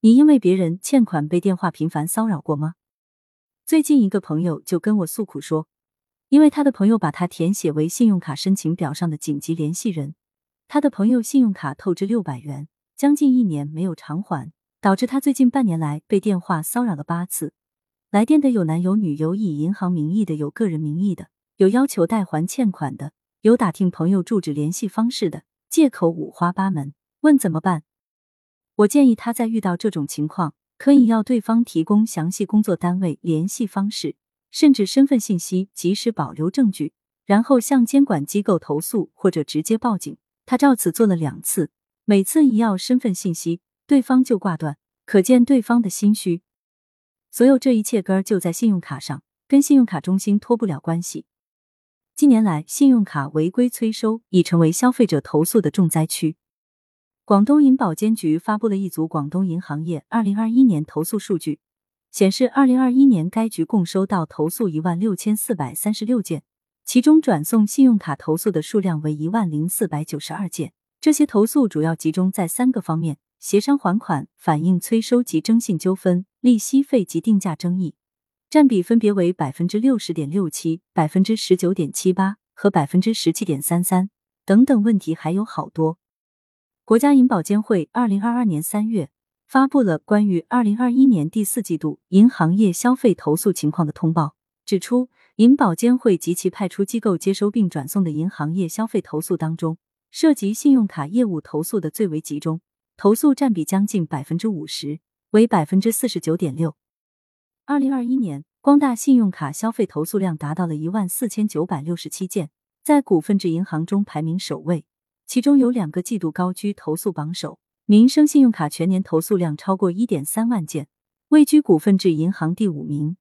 你因为别人欠款被电话频繁骚扰过吗？最近一个朋友就跟我诉苦说，因为他的朋友把他填写为信用卡申请表上的紧急联系人，他的朋友信用卡透支六百元，将近一年没有偿还，导致他最近半年来被电话骚扰了八次。来电的有男有女，有以银行名义的，有个人名义的，有要求代还欠款的，有打听朋友住址联系方式的，借口五花八门。问怎么办？我建议他在遇到这种情况，可以要对方提供详细工作单位、联系方式，甚至身份信息，及时保留证据，然后向监管机构投诉或者直接报警。他照此做了两次，每次一要身份信息，对方就挂断，可见对方的心虚。所有这一切根儿就在信用卡上，跟信用卡中心脱不了关系。近年来，信用卡违规催收已成为消费者投诉的重灾区。广东银保监局发布了一组广东银行业二零二一年投诉数据，显示，二零二一年该局共收到投诉一万六千四百三十六件，其中转送信用卡投诉的数量为一万零四百九十二件。这些投诉主要集中在三个方面：协商还款、反映催收及征信纠纷、利息费及定价争议，占比分别为百分之六十点六七、百分之十九点七八和百分之十七点三三。等等问题还有好多。国家银保监会二零二二年三月发布了关于二零二一年第四季度银行业消费投诉情况的通报，指出，银保监会及其派出机构接收并转送的银行业消费投诉当中，涉及信用卡业务投诉的最为集中，投诉占比将近百分之五十，为百分之四十九点六。二零二一年，光大信用卡消费投诉量达到了一万四千九百六十七件，在股份制银行中排名首位。其中有两个季度高居投诉榜首，民生信用卡全年投诉量超过一点三万件，位居股份制银行第五名。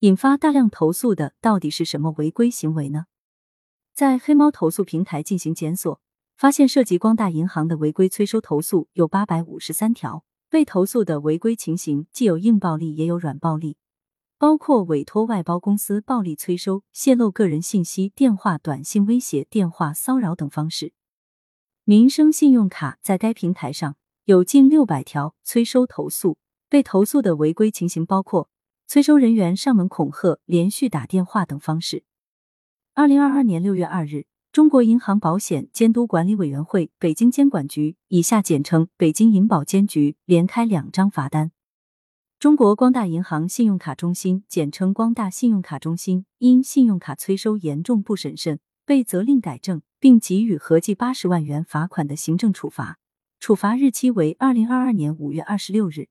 引发大量投诉的到底是什么违规行为呢？在黑猫投诉平台进行检索，发现涉及光大银行的违规催收投诉有八百五十三条，被投诉的违规情形既有硬暴力也有软暴力，包括委托外包公司暴力催收、泄露个人信息、电话、短信威胁、电话骚扰等方式。民生信用卡在该平台上有近六百条催收投诉，被投诉的违规情形包括催收人员上门恐吓、连续打电话等方式。二零二二年六月二日，中国银行保险监督管理委员会北京监管局（以下简称北京银保监局）连开两张罚单。中国光大银行信用卡中心（简称光大信用卡中心）因信用卡催收严重不审慎，被责令改正。并给予合计八十万元罚款的行政处罚，处罚日期为二零二二年五月二十六日。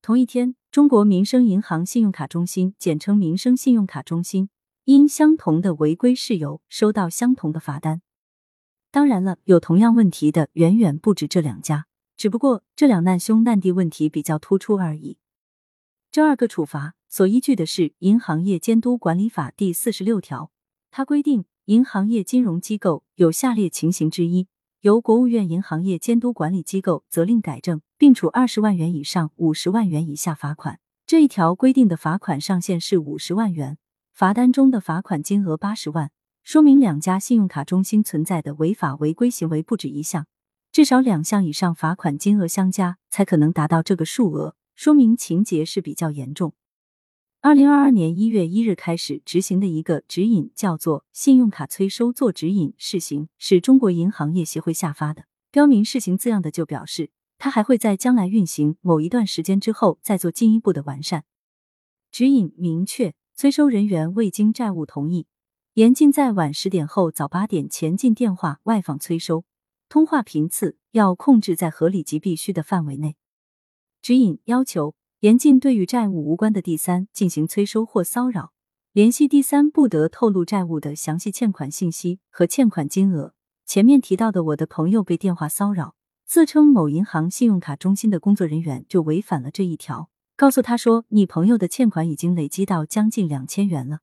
同一天，中国民生银行信用卡中心（简称民生信用卡中心）因相同的违规事由收到相同的罚单。当然了，有同样问题的远远不止这两家，只不过这两难兄难弟问题比较突出而已。这二个处罚所依据的是《银行业监督管理法》第四十六条，它规定。银行业金融机构有下列情形之一，由国务院银行业监督管理机构责令改正，并处二十万元以上五十万元以下罚款。这一条规定的罚款上限是五十万元，罚单中的罚款金额八十万，说明两家信用卡中心存在的违法违规行为不止一项，至少两项以上罚款金额相加才可能达到这个数额，说明情节是比较严重。二零二二年一月一日开始执行的一个指引叫做《信用卡催收做指引试行》，是中国银行业协会下发的。标明试行字样的就表示，它还会在将来运行某一段时间之后再做进一步的完善。指引明确，催收人员未经债务同意，严禁在晚十点后早八点前进电话外访催收，通话频次要控制在合理及必须的范围内。指引要求。严禁对与债务无关的第三进行催收或骚扰，联系第三不得透露债务的详细欠款信息和欠款金额。前面提到的我的朋友被电话骚扰，自称某银行信用卡中心的工作人员就违反了这一条，告诉他说你朋友的欠款已经累积到将近两千元了，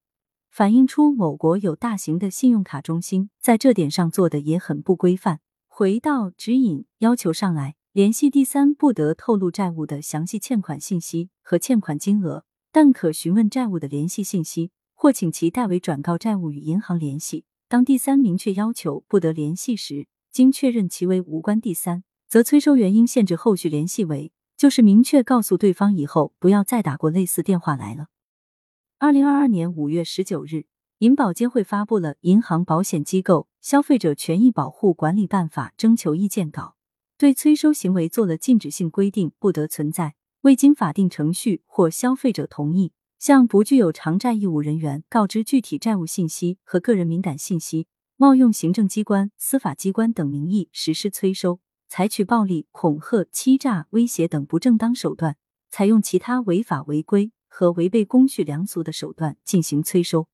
反映出某国有大型的信用卡中心在这点上做的也很不规范。回到指引要求上来。联系第三不得透露债务的详细欠款信息和欠款金额，但可询问债务的联系信息，或请其代为转告债务与银行联系。当第三明确要求不得联系时，经确认其为无关第三，则催收原因限制后续联系为就是明确告诉对方以后不要再打过类似电话来了。二零二二年五月十九日，银保监会发布了《银行保险机构消费者权益保护管理办法》征求意见稿，对催收行为做了禁止性规定，不得存在未经法定程序或消费者同意，向不具有偿债义务人员告知具体债务信息和个人敏感信息，冒用行政机关、司法机关等名义实施催收。采取暴力、恐吓、欺诈、威胁等不正当手段，采用其他违法违规和违背公序良俗的手段进行催收。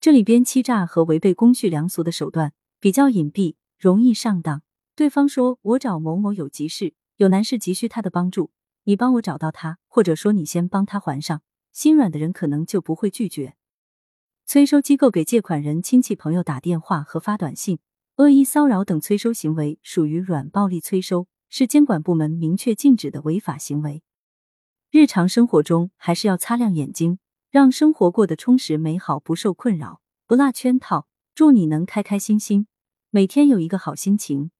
这里边欺诈和违背公序良俗的手段比较隐蔽，容易上当。对方说：“我找某某有急事，有难事急需他的帮助，你帮我找到他，或者说你先帮他还上。”心软的人可能就不会拒绝。催收机构给借款人亲戚朋友打电话和发短信。恶意骚扰等催收行为属于软暴力催收，是监管部门明确禁止的违法行为。日常生活中还是要擦亮眼睛，让生活过得充实美好，不受困扰，不落圈套。祝你能开开心心，每天有一个好心情。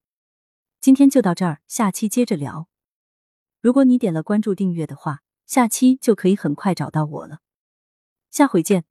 今天就到这儿，下期接着聊。如果你点了关注订阅的话，下期就可以很快找到我了。下回见。